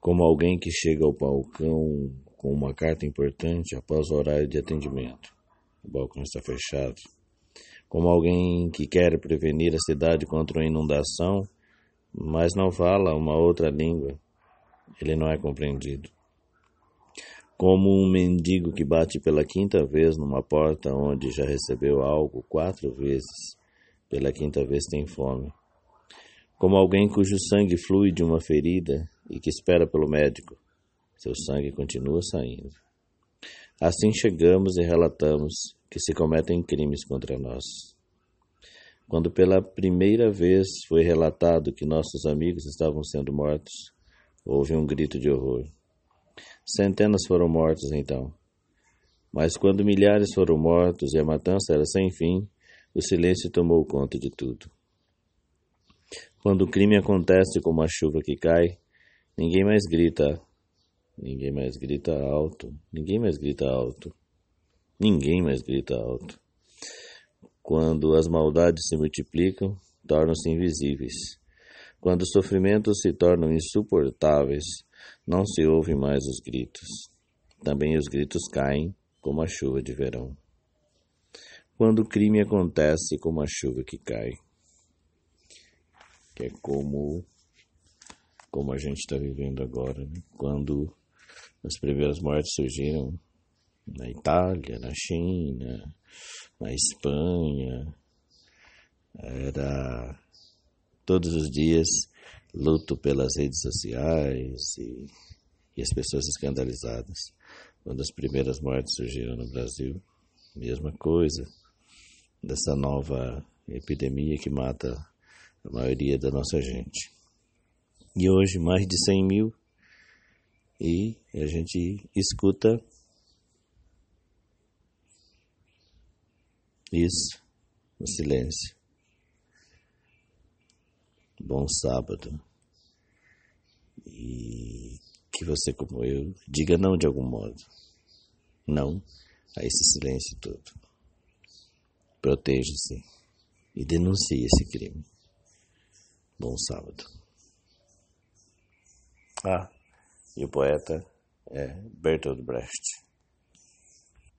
como alguém que chega ao balcão com uma carta importante após o horário de atendimento. O balcão está fechado. Como alguém que quer prevenir a cidade contra uma inundação, mas não fala uma outra língua. Ele não é compreendido. Como um mendigo que bate pela quinta vez numa porta onde já recebeu algo quatro vezes, pela quinta vez tem fome. Como alguém cujo sangue flui de uma ferida e que espera pelo médico, seu sangue continua saindo. Assim chegamos e relatamos que se cometem crimes contra nós. Quando pela primeira vez foi relatado que nossos amigos estavam sendo mortos, houve um grito de horror. Centenas foram mortos então. Mas quando milhares foram mortos e a matança era sem fim, o silêncio tomou conta de tudo. Quando o crime acontece como a chuva que cai, ninguém mais grita, ninguém mais grita alto, ninguém mais grita alto. Ninguém mais grita alto. Quando as maldades se multiplicam, tornam-se invisíveis. Quando os sofrimentos se tornam insuportáveis, não se ouvem mais os gritos. Também os gritos caem como a chuva de verão. Quando o crime acontece como a chuva que cai, que é como como a gente está vivendo agora, né? quando as primeiras mortes surgiram na Itália, na China, na Espanha. Era todos os dias luto pelas redes sociais e, e as pessoas escandalizadas. Quando as primeiras mortes surgiram no Brasil, mesma coisa, dessa nova epidemia que mata a maioria da nossa gente. E hoje mais de 100 mil e a gente escuta Isso, no silêncio. Bom sábado. E que você, como eu, diga não de algum modo. Não a esse silêncio todo. Proteja-se e denuncie esse crime. Bom sábado. Ah, e o poeta é Bertolt Brecht.